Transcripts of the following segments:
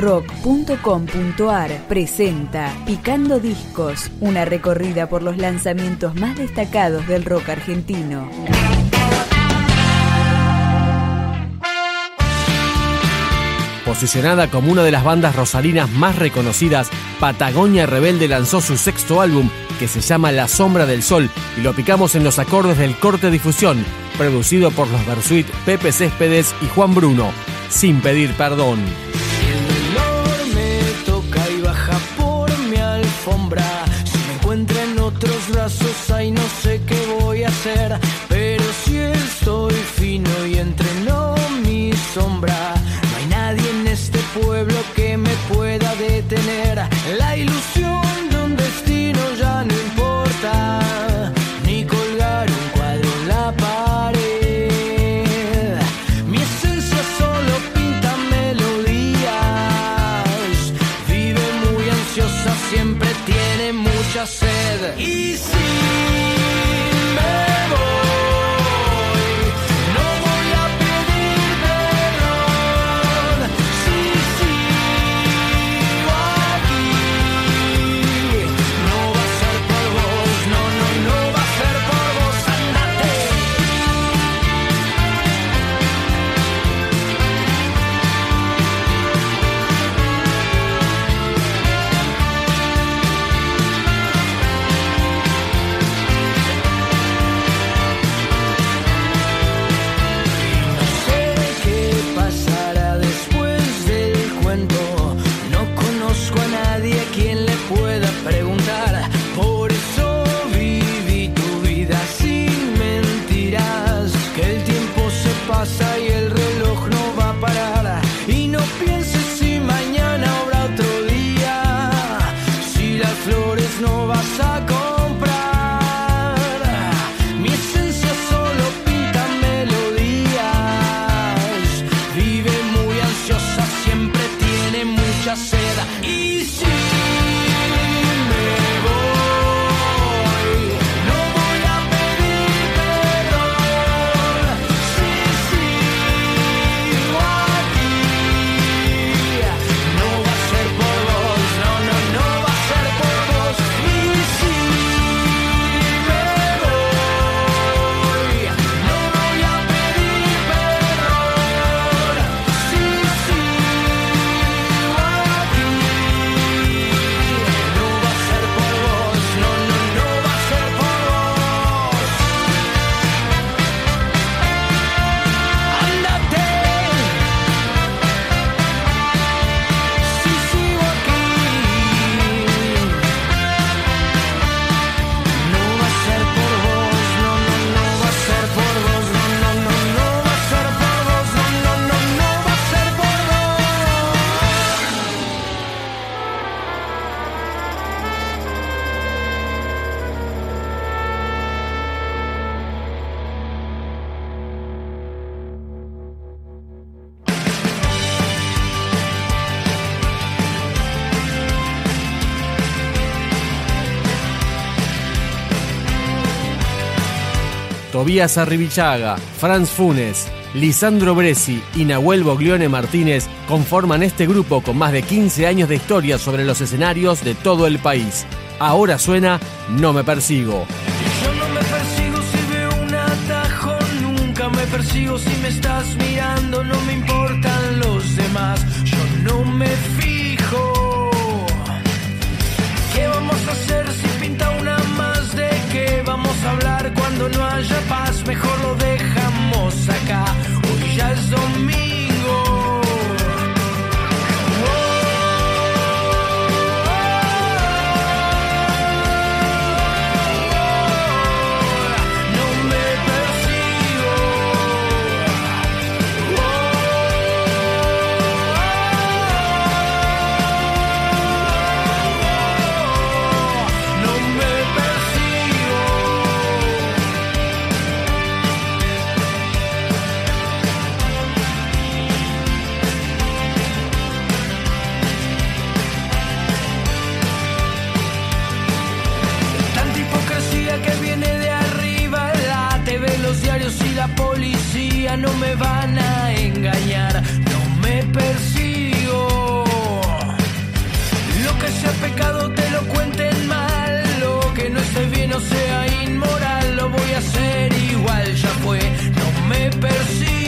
rock.com.ar presenta Picando Discos, una recorrida por los lanzamientos más destacados del rock argentino. Posicionada como una de las bandas rosarinas más reconocidas, Patagonia Rebelde lanzó su sexto álbum, que se llama La Sombra del Sol, y lo picamos en los acordes del corte difusión, producido por los Versuit Pepe Céspedes y Juan Bruno, sin pedir perdón. muita cera e se Tobías Arribichaga, Franz Funes, Lisandro Bresi y Nahuel Boglione Martínez conforman este grupo con más de 15 años de historia sobre los escenarios de todo el país. Ahora suena No me persigo. Yo no me persigo si veo un atajo, nunca me persigo si me estás mirando, no me importan los demás, yo no me fío. mejor lo dejamos acá. Hoy ya es domingo. policía no me van a engañar, no me persigo. Lo que sea pecado te lo cuenten mal, lo que no esté bien o sea inmoral, lo voy a hacer igual, ya fue, no me persigo.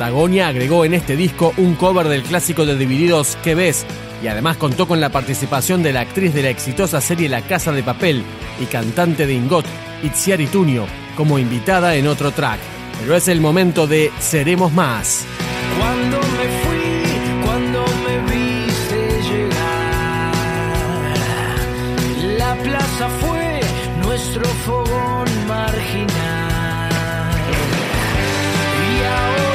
Patagonia agregó en este disco un cover del clásico de Divididos ¿Qué ves? y además contó con la participación de la actriz de la exitosa serie La Casa de Papel y cantante de Ingot, Itziar Tunio, como invitada en otro track. Pero es el momento de Seremos Más. Cuando me fui, cuando me viste llegar, la plaza fue nuestro fogón marginal. Y ahora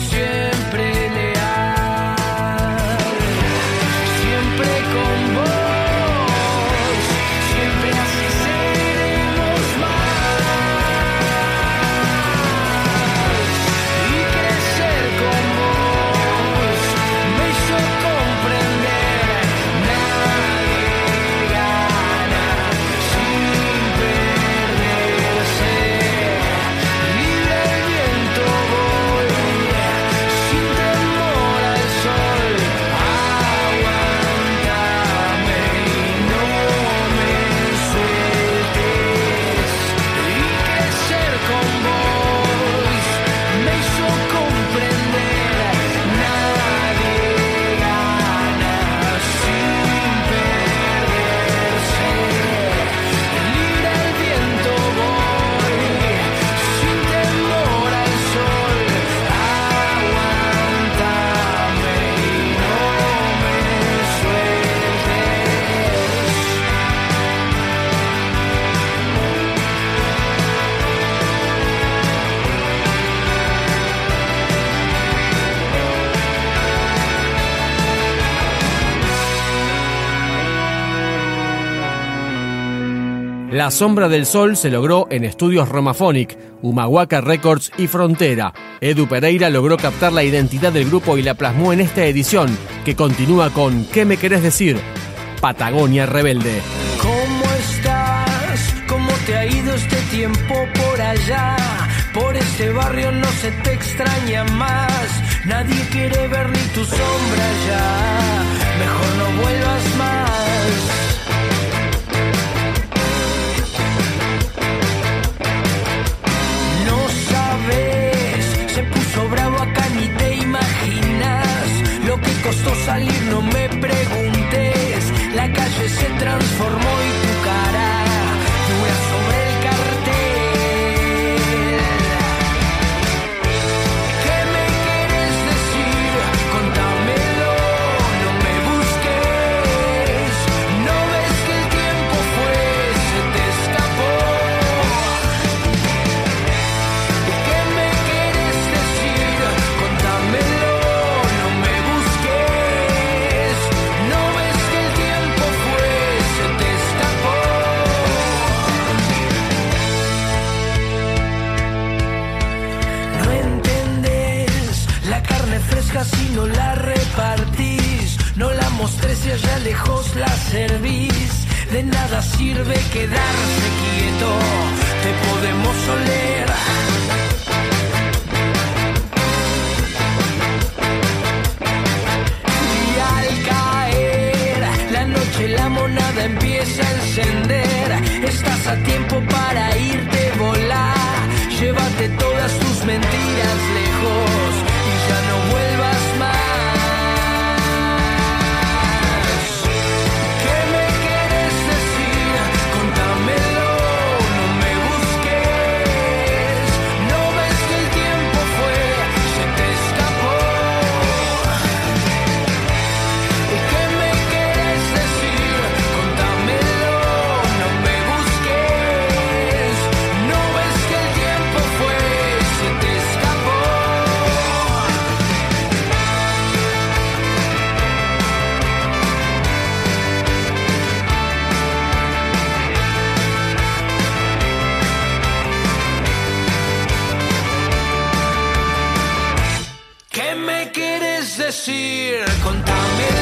yo. La Sombra del Sol se logró en estudios Romaphonic, Humahuaca Records y Frontera. Edu Pereira logró captar la identidad del grupo y la plasmó en esta edición, que continúa con ¿Qué me querés decir? Patagonia Rebelde. ¿Cómo estás? ¿Cómo te ha ido este tiempo por allá? Por este barrio no se te extraña más. Nadie quiere ver ni tu sombra ya. Mejor no vuelvas más. Se transformó y de nada sirve quedarse quieto, te podemos oler. Y al caer la noche la monada empieza a encender, estás a tiempo para irte volar, llévate todas tus mentiras, decir, contame.